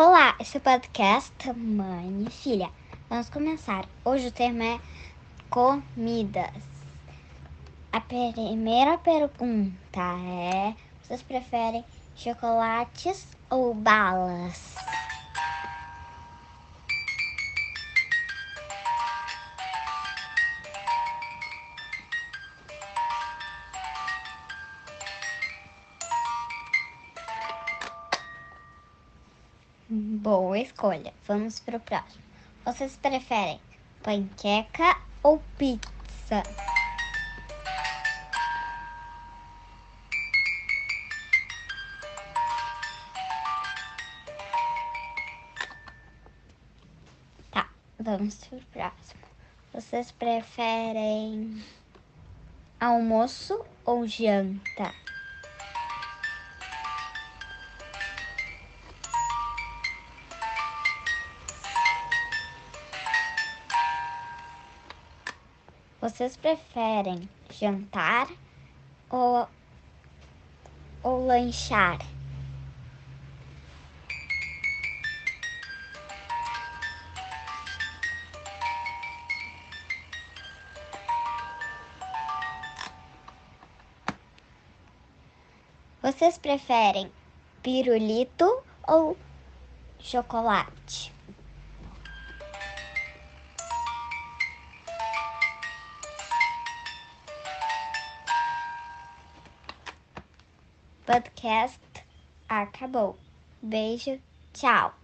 Olá, esse é o podcast Mãe e Filha. Vamos começar. Hoje o tema é comidas. A primeira pergunta é: vocês preferem chocolates ou balas? Boa escolha. Vamos para o próximo. Vocês preferem panqueca ou pizza? Tá, vamos para o próximo. Vocês preferem almoço ou janta? Vocês preferem jantar ou, ou lanchar? Vocês preferem pirulito ou chocolate? Podcast acabou. Beijo, tchau.